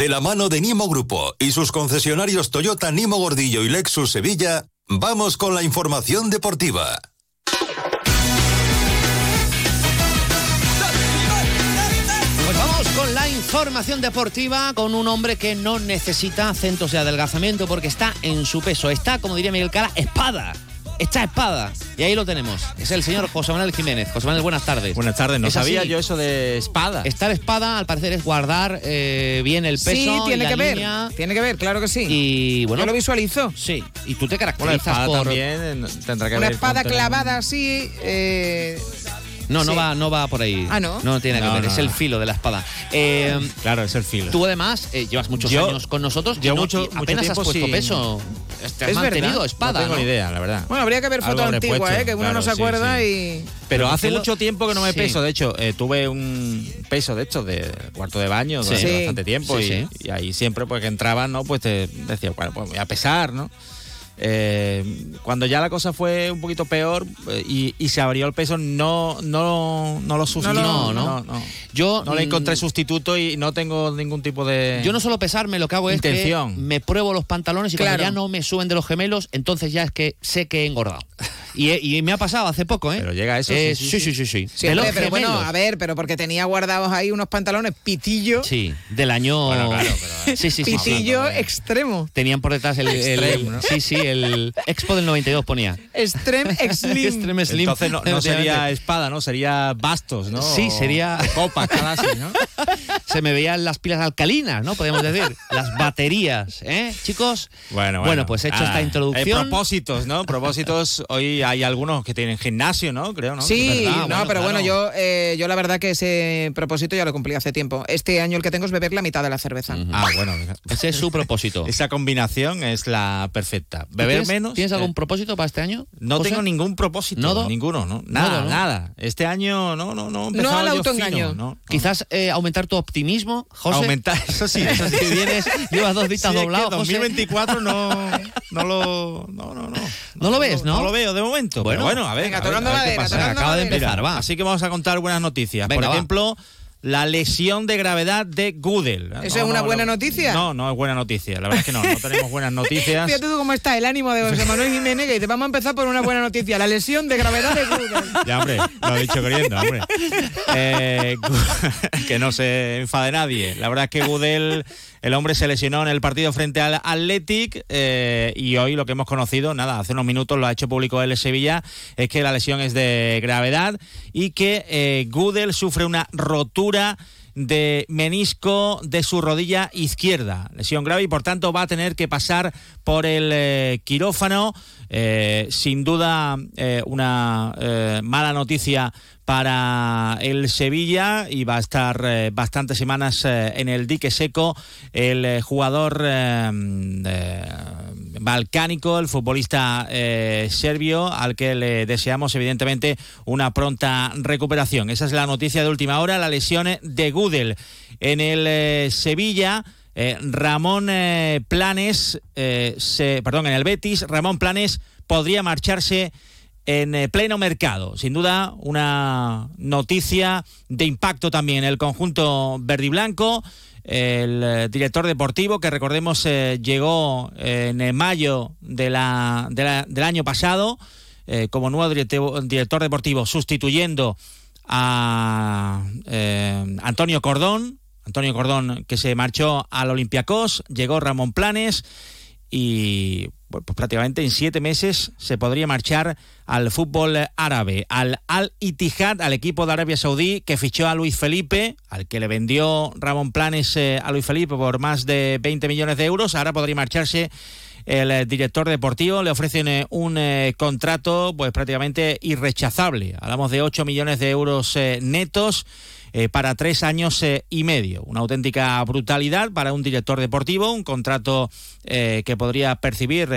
De la mano de Nimo Grupo y sus concesionarios Toyota Nimo Gordillo y Lexus Sevilla, vamos con la información deportiva. Pues vamos con la información deportiva con un hombre que no necesita centros de adelgazamiento porque está en su peso. Está, como diría Miguel Cala, espada. Está espada. Y ahí lo tenemos. Es el señor José Manuel Jiménez. José Manuel, buenas tardes. Buenas tardes. No ¿Es así? sabía yo eso de espada. Estar espada, al parecer, es guardar eh, bien el peso. Sí, y tiene la que ver. línea. Tiene que ver, claro que sí. Y bueno. Yo lo visualizo. Sí, y tú te Bueno, caracterizas espada por. también eh, tendrá que Una ver espada clavada así. eh, No, no Sí. va, no va por ahí. Ah, ¿no? No tiene que No, ver, no, es no. el filo de la espada. Eh, Claro, es el filo. Tú además eh, llevas muchos Yo- años con nosotros y yo no- mucho- y mucho apenas has puesto sin- peso. Te has Es mantenido verdad. espada, no tengo idea, la verdad. Bueno, habría que ver Algo fotos antiguas, ¿eh? que uno claro, no se acuerda sí. y. Pero hace mucho tiempo que no me Sí. peso. De hecho, eh, tuve un peso de estos de cuarto de baño durante Sí. bastante tiempo. Sí, y, sí. y ahí siempre, pues que entraban, ¿no? Pues te decía, bueno, pues voy a pesar, ¿no? Eh, cuando ya la cosa fue un poquito peor eh, y, y se abrió el peso, no, no, no lo sustituí. No, no. no, no. Yo No le encontré sustituto y no tengo ningún tipo de. Yo no suelo pesarme, lo que hago es Intención. que me pruebo los pantalones y cuando ya no me suben de los gemelos, entonces ya es que sé que he engordado. Y, he- y me ha pasado hace poco, ¿eh? Pero llega eso, Eh, sí, sí, sí, sí, sí, sí. Hombre, pero bueno, a ver, pero porque tenía guardados ahí unos pantalones pitillo. Sí, del año. Bueno, claro, pero, eh, sí, sí, pitillo hablando extremo. Tenían por detrás el, el- Extreme, ¿no? sí, sí, el Expo del 92 ponía. Extreme Slim. Extreme Slim. Entonces no, no sería espada, ¿no? Sería bastos, ¿no? Sí, sería- o copa, cada así, ¿no? Se me veían las pilas alcalinas, ¿no? Podemos decir. Las baterías, ¿eh, chicos? Bueno, Bueno, pues hecho esta Ah, introducción. Hay propósitos, ¿no? Propósitos. Hoy hay algunos que tienen gimnasio, ¿no? Creo, ¿no? Sí, no, bueno, pero claro. bueno, yo, eh, yo la verdad que ese propósito ya lo cumplí hace tiempo. Este año el que tengo es beber la mitad de la cerveza. Ah, bueno. Ese es su propósito. Esa combinación es la perfecta. ¿Tú Beber tienes, menos. ¿Tienes eh, algún propósito para este año? No José? tengo ningún propósito. ¿Nodo? Ninguno, ¿no? Nada, Nodo, ¿no? nada. Este año no, no, no. empezado al autoengaño. no, no. Quizás eh, aumentar tu optimismo, José. Aumentar, eso sí, eso sí. Vienes, llevas dos ditas Sí, es que doblados, José. 2024 no, no lo. No, no, no. ¿No lo ves, no? No lo veo de momento. Bueno. Pero bueno, a ver. Venga, a ver, a ver qué madera, Acaba de empezar, va. Así que vamos a contar buenas noticias. Venga, Por va. La lesión de gravedad de Goodell. ¿Eso es una buena noticia? No, no es buena noticia. La verdad es que no, no tenemos buenas noticias. Fíjate tú cómo está el ánimo de José Manuel Jiménez que dice, vamos a empezar por una buena noticia, la lesión de gravedad de Google. Ya, hombre, lo he dicho queriendo, hombre. Eh, que no se enfade nadie. La verdad es que Gudel, el hombre se lesionó en el partido frente al Athletic eh, y hoy lo que hemos conocido, nada, hace unos minutos lo ha hecho público el Sevilla, es que la lesión es de gravedad y que eh, Gudel sufre una rotura de menisco de su rodilla izquierda. Lesión grave y por tanto va a tener que pasar por el eh, quirófano. Eh, sin duda una mala noticia para el Sevilla y va a estar eh, bastantes semanas eh, en el dique seco el eh, jugador balcánico, el futbolista serbio, al que le deseamos evidentemente una pronta recuperación. Esa es la noticia de última hora, la lesión de Gudel en el Sevilla. Ramón Planes, se, perdón, en el Betis, Ramón Planes podría marcharse en eh, pleno mercado. Sin duda, una noticia de impacto también el conjunto verde y blanco. El eh, director deportivo, que recordemos eh, llegó en mayo de la- de del año pasado como nuevo directivo- director deportivo, sustituyendo a Antonio Cordón. Antonio Cordón que se marchó al Olympiacos, llegó Ramón Planes y bueno, pues prácticamente en siete meses se podría marchar al fútbol árabe, al Al Ittihad, al equipo de Arabia Saudí que fichó a Luis Felipe, al que le vendió Ramón Planes eh, a Luis Felipe por más de 20 millones de euros. Ahora podría marcharse el eh, director deportivo, le ofrecen eh, un contrato pues prácticamente irrechazable. Hablamos de 8 millones de euros netos eh, para tres años eh, y medio. Una auténtica brutalidad para un director deportivo, un contrato eh, que podría percibir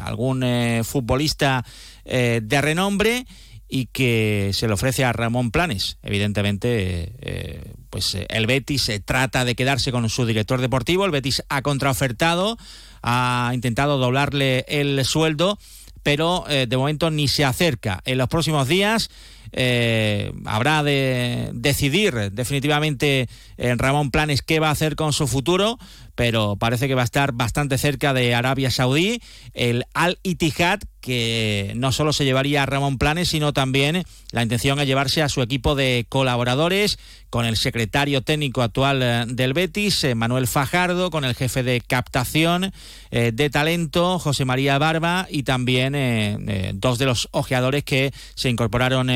algún futbolista de renombre y que se le ofrece a Ramón Planes. Evidentemente, pues el Betis trata de quedarse con su director deportivo, el Betis ha contraofertado, ha intentado doblarle el sueldo, pero de momento ni se acerca. En los próximos días eh, habrá de decidir definitivamente en Ramón Planes qué va a hacer con su futuro, pero parece que va a estar bastante cerca de Arabia Saudí. El Al Ittihad, que no solo se llevaría a Ramón Planes, sino también la intención es llevarse a su equipo de colaboradores, con el secretario técnico actual eh, del Betis, eh, Manuel Fajardo, con el jefe de captación eh, de talento, José María Barba, y también dos de los ojeadores que se incorporaron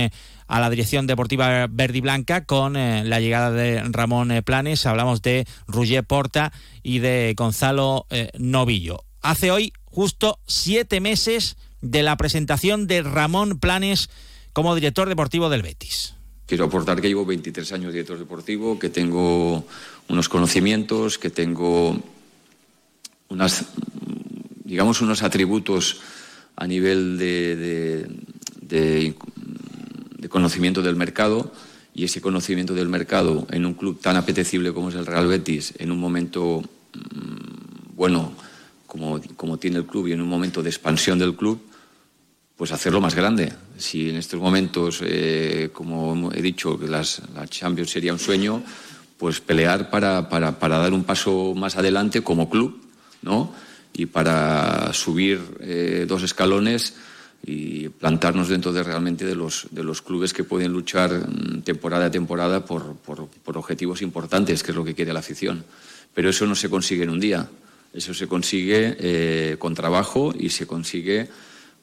a la dirección deportiva verde y blanca con eh, la llegada de Ramón eh, Planes. Hablamos de Roger Porta y de Gonzalo eh, Novillo. Hace hoy justo siete meses de la presentación de Ramón Planes como director deportivo del Betis. Quiero aportar que llevo 23 años de director deportivo, que tengo unos conocimientos, que tengo unas, digamos, unos atributos a nivel de conocimiento del mercado y ese conocimiento del mercado en un club tan apetecible como es el Real Betis, en un momento mm, bueno como, como tiene el club y en un momento de expansión del club, pues hacerlo más grande. Si en estos momentos, eh, como he dicho, que las, la Champions sería un sueño, pues pelear para, para, para, dar un paso más adelante como club, ¿no? Y para subir eh, dos escalones y plantarnos dentro de realmente de los, de los clubes que pueden luchar mm, temporada a temporada por, por, objetivos importantes, que es lo que quiere la afición. Pero eso no se consigue en un día, eso se consigue eh, con trabajo y se consigue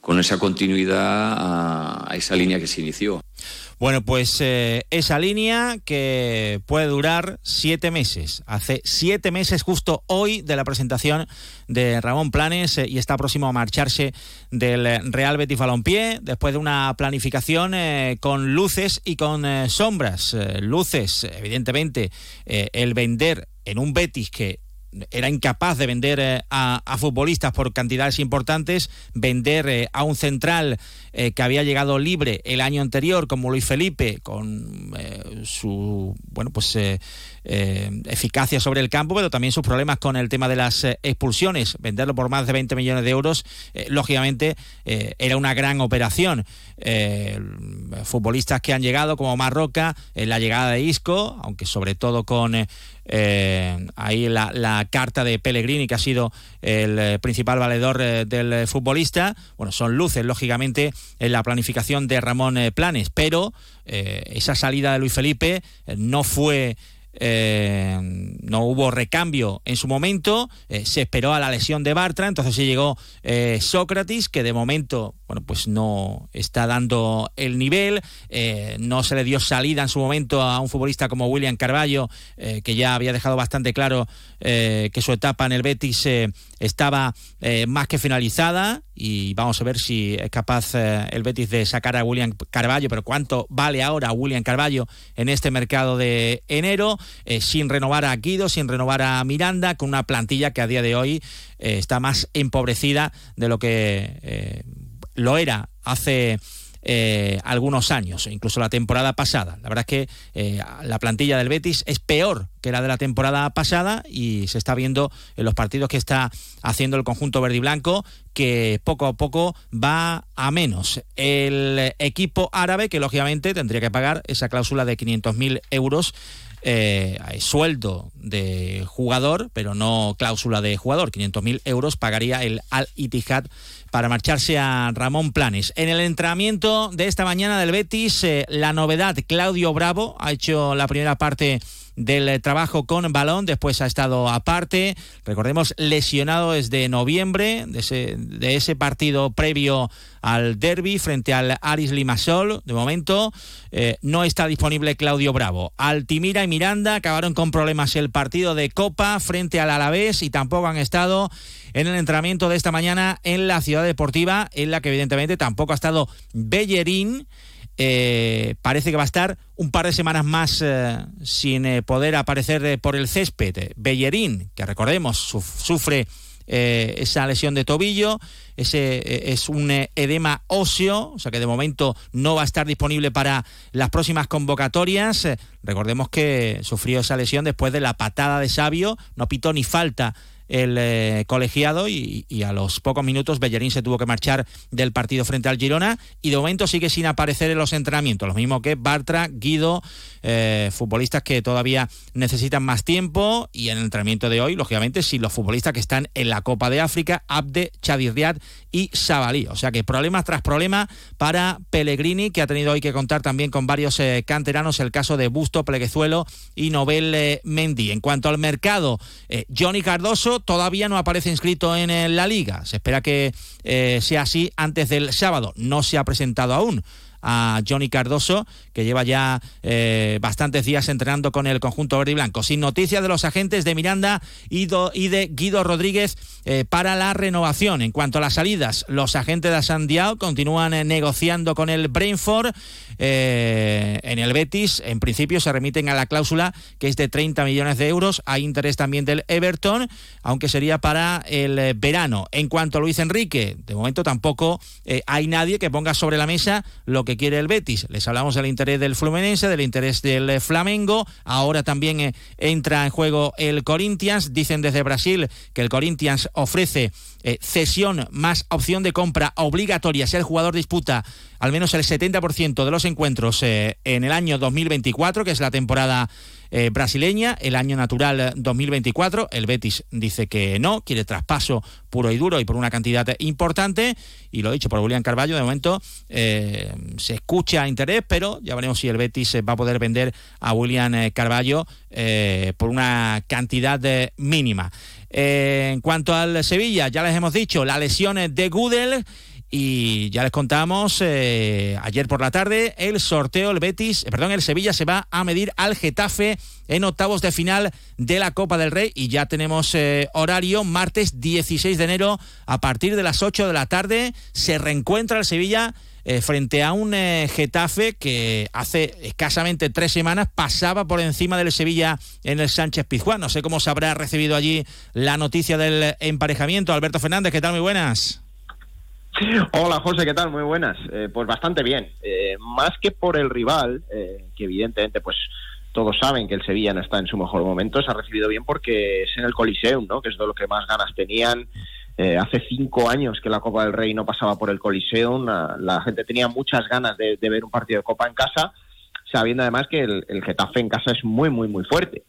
con esa continuidad a, a esa línea que se inició. Bueno, pues eh, esa línea que puede durar siete meses. Hace siete meses justo hoy de la presentación de Ramón Planes eh, y está próximo a marcharse del Real Betis Balompié después de una planificación eh, con luces y con sombras. Luces, evidentemente, el vender en un Betis que era incapaz de vender eh, a, a, futbolistas por cantidades importantes, vender eh, a un central eh, que había llegado libre el año anterior, como Luis Felipe, con su bueno pues eh, eficacia sobre el campo, pero también sus problemas con el tema de las expulsiones, venderlo por más de 20 millones de euros, lógicamente era una gran operación. futbolistas que han llegado como Marroca, la llegada de Isco, aunque sobre todo con eh, ahí la, la, carta de Pellegrini, que ha sido el eh, principal valedor eh, del futbolista. Bueno, son luces, lógicamente, en la planificación de Ramón eh, Planes, pero esa salida de Luis Felipe no fue eh, no hubo recambio en su momento, eh, se esperó a la lesión de Bartra, entonces se llegó eh, Sócrates, que de momento, bueno, pues no está dando el nivel, no se le dio salida en su momento a un futbolista como William Carballo, que ya había dejado bastante claro que su etapa en el Betis estaba más que finalizada y vamos a ver si es capaz el Betis de sacar a William Carballo, pero cuánto vale ahora William Carballo en este mercado de enero eh, sin renovar a Guido, sin renovar a Miranda, con una plantilla que a día de hoy eh, está más empobrecida de lo que eh, lo era hace eh, algunos años, incluso la temporada pasada. La verdad es que eh, la plantilla del Betis es peor que la de la temporada pasada y se está viendo en los partidos que está haciendo el conjunto verde y blanco que poco a poco va a menos. El equipo árabe que lógicamente tendría que pagar esa cláusula de 500.000 euros eh, sueldo de jugador, pero no cláusula de jugador. 500.000 euros pagaría el Al Ittihad para marcharse a Ramón Planes. En el entrenamiento de esta mañana del Betis, eh, la novedad, Claudio Bravo ha hecho la primera parte del trabajo con balón, después ha estado aparte, recordemos, lesionado desde noviembre, de ese, de ese partido previo al derby frente al Aris Limasol. De momento eh, no está disponible Claudio Bravo. Altimira y Miranda acabaron con problemas el partido de Copa frente al Alavés y tampoco han estado en el entrenamiento de esta mañana en la ciudad deportiva, en la que evidentemente tampoco ha estado Bellerín. Eh, parece que va a estar un par de semanas más eh, sin eh, poder aparecer por el césped. Bellerín, que recordemos, su sufre esa lesión de tobillo, ese es un edema óseo, o sea que de momento no va a estar disponible para las próximas convocatorias. Recordemos que sufrió esa lesión después de la patada de Sabio, no pitó ni falta el eh, colegiado y, a los pocos minutos Bellerín se tuvo que marchar del partido frente al Girona y de momento sigue sin aparecer en los entrenamientos, lo mismo que Bartra, Guido, eh, futbolistas que todavía necesitan más tiempo y en el entrenamiento de hoy, lógicamente, si los futbolistas que están en la Copa de África, Abde, Chadirriad y Sabalí. O sea que problemas tras problemas para Pellegrini, que ha tenido hoy que contar también con varios eh, canteranos, el caso de Busto, Pleguezuelo y Nobel Mendy. En cuanto al mercado, Johnny Cardoso todavía no aparece inscrito en la liga. Se espera que eh, sea así antes del sábado. No se ha presentado aún a Johnny Cardoso, que lleva ya eh, bastantes días entrenando con el conjunto verde y blanco. Sin noticias de los agentes de Miranda y, de Guido Rodríguez eh, para la renovación. En cuanto a las salidas, los agentes de Sandiao continúan eh, negociando con el Brainford. en el Betis, en principio, se remiten a la cláusula que es de 30 millones de euros. Hay interés también del Everton, aunque sería para el verano. En cuanto a Luis Enrique, de momento tampoco hay nadie que ponga sobre la mesa lo que que quiere el Betis. Les hablamos del interés del Fluminense, del interés del eh, Flamengo. Ahora también eh, entra en juego el Corinthians. Dicen desde Brasil que el Corinthians ofrece eh, cesión más opción de compra obligatoria si el jugador disputa al menos el 70% de los encuentros en el año 2024, que es la temporada eh, brasileña, el año natural 2024. El Betis dice que no, quiere traspaso puro y duro y por una cantidad importante. Y lo dicho por William Carballo, de momento eh, se escucha interés, pero ya veremos si el Betis va a poder vender a William eh, Carballo por una cantidad mínima. en cuanto al Sevilla, ya les hemos dicho, la lesión de Gudel y ya les contamos eh, ayer por la tarde el sorteo, el Betis, eh, perdón, el Sevilla se va a medir al Getafe en octavos de final de la Copa del Rey y ya tenemos eh, horario martes 16 de enero a partir de las 8 de la tarde se reencuentra el Sevilla frente a un Getafe que hace escasamente tres semanas pasaba por encima del Sevilla en el Sánchez Pizjuán. No sé cómo se habrá recibido allí la noticia del emparejamiento. Alberto Fernández, ¿qué tal? Muy buenas. Hola José, ¿qué tal? Muy buenas. Eh, pues bastante bien. Eh, más que por el rival, eh, que evidentemente pues todos saben que el Sevilla no está en su mejor momento, se ha recibido bien porque es en el Coliseum, ¿no? que es de lo que más ganas tenían. hace cinco años que la Copa del Rey no pasaba por el Coliseum, la, gente tenía muchas ganas de, ver un partido de Copa en casa, sabiendo además que el, Getafe en casa es muy, muy, muy fuerte.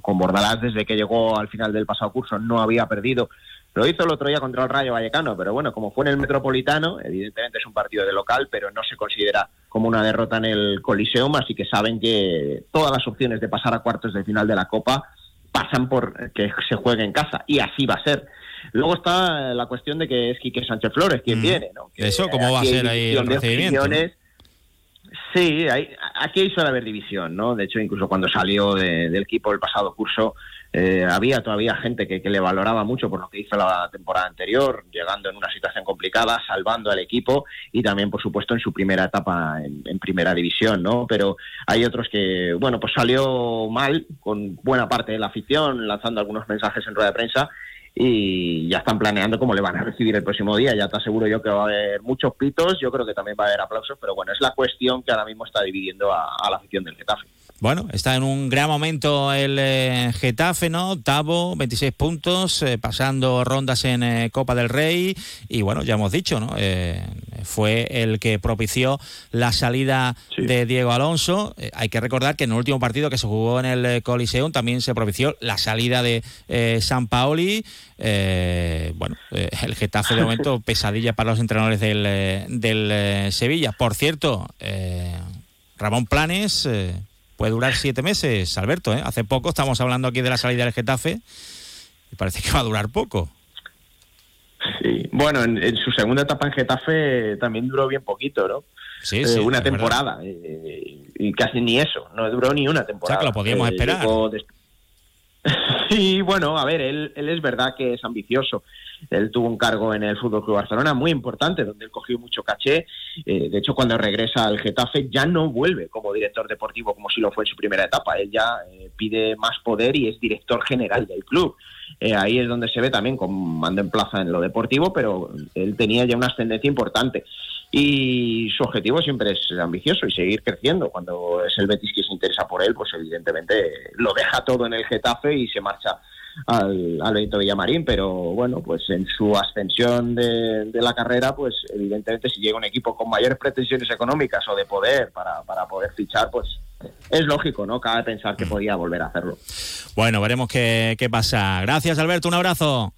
con Bordalás, desde que llegó al final del pasado curso, no había perdido lo hizo el otro día contra el Rayo Vallecano, pero bueno, como fue en el Metropolitano, evidentemente es un partido de local, pero no se considera como una derrota en el Coliseum, así que saben que todas las opciones de pasar a cuartos de final de la Copa pasan por que se juegue en casa, y así va a ser. Luego está la cuestión de que es Quique Sánchez Flores quien mm. viene, ¿no? ¿Eso cómo va a ser ahí el recibimiento? Sí, hay, aquí suele haber división, ¿no? De hecho, incluso cuando salió del equipo el pasado curso, eh, había todavía gente que, le valoraba mucho por lo que hizo la temporada anterior, llegando en una situación complicada, salvando al equipo y también, por supuesto, en su primera etapa en, primera división, ¿no? Pero hay otros que, bueno, pues salió mal con buena parte de la afición, lanzando algunos mensajes en rueda de prensa y ya están planeando cómo le van a recibir el próximo día. Ya te aseguro yo que va a haber muchos pitos, yo creo que también va a haber aplausos, pero bueno, es la cuestión que ahora mismo está dividiendo a, a la afición del Getafe. Bueno, está en un gran momento el eh, Getafe, ¿no? Octavo, 26 puntos, eh, pasando rondas en eh, Copa del Rey. Y bueno, ya hemos dicho, ¿no? fue el que propició la salida de Diego Alonso. hay que recordar que en el último partido que se jugó en el Coliseum también se propició la salida de San Paoli. bueno, el Getafe de momento pesadilla para los entrenadores del, del Sevilla. Por cierto, Ramón Planes puede durar siete meses, Alberto. ¿eh? Hace poco estamos hablando aquí de la salida del Getafe y parece que va a durar poco. Sí, bueno, en, su segunda etapa en Getafe también duró bien poquito, ¿no? Sí, sí. Eh, una temporada y casi ni eso, no duró ni una temporada. O sea que lo podíamos eh, esperar. Sí, bueno, a ver, él, él es verdad que es ambicioso. Él tuvo un cargo en el Fútbol Club Barcelona muy importante, donde él cogió mucho caché. Eh, de hecho, cuando regresa al Getafe ya no vuelve como director deportivo como si lo fue en su primera etapa. Él ya eh, pide más poder y es director general del club. Eh, ahí es donde se ve también con mando en plaza en lo deportivo, pero él tenía ya una ascendencia importante. Y su objetivo siempre es ambicioso y seguir creciendo. Cuando es el Betis que se interesa por él, pues evidentemente lo deja todo en el Getafe y se marcha al, al Benito Villamarín, pero bueno, pues en su ascensión de, de, la carrera, pues evidentemente si llega un equipo con mayores pretensiones económicas o de poder para, para poder fichar, pues es lógico, ¿no? Cabe pensar que podía volver a hacerlo. Bueno, veremos qué, qué pasa. Gracias, Alberto, un abrazo.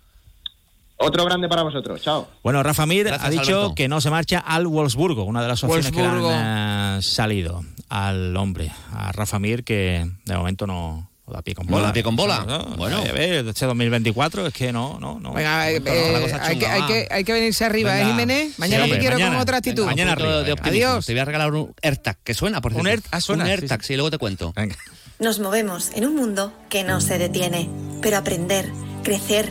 Otro grande para vosotros, chao. Bueno, Rafa Mir Gracias, ha dicho Alberto. que no se marcha al Wolfsburgo, una de las opciones Wolfsburgo. que le han uh, salido al hombre, a Rafa Mir, que de momento no, o da pie con bola. da pie con bola. No, no, bueno, a ver, este 2024 es que no, no, no. Venga, eh, eh, hay, que, hay, que, hay, que, venirse arriba, Venga. ¿eh, Jiménez? Mañana sí, te quiero mañana, con otra actitud. Mañana arriba. De Adiós. Te voy a regalar un AirTag, que suena, por cierto. Un, Air, ah, suena, un AirTag, sí, sí. sí, luego te cuento. Venga. Nos movemos en un mundo que no se detiene, pero aprender, crecer,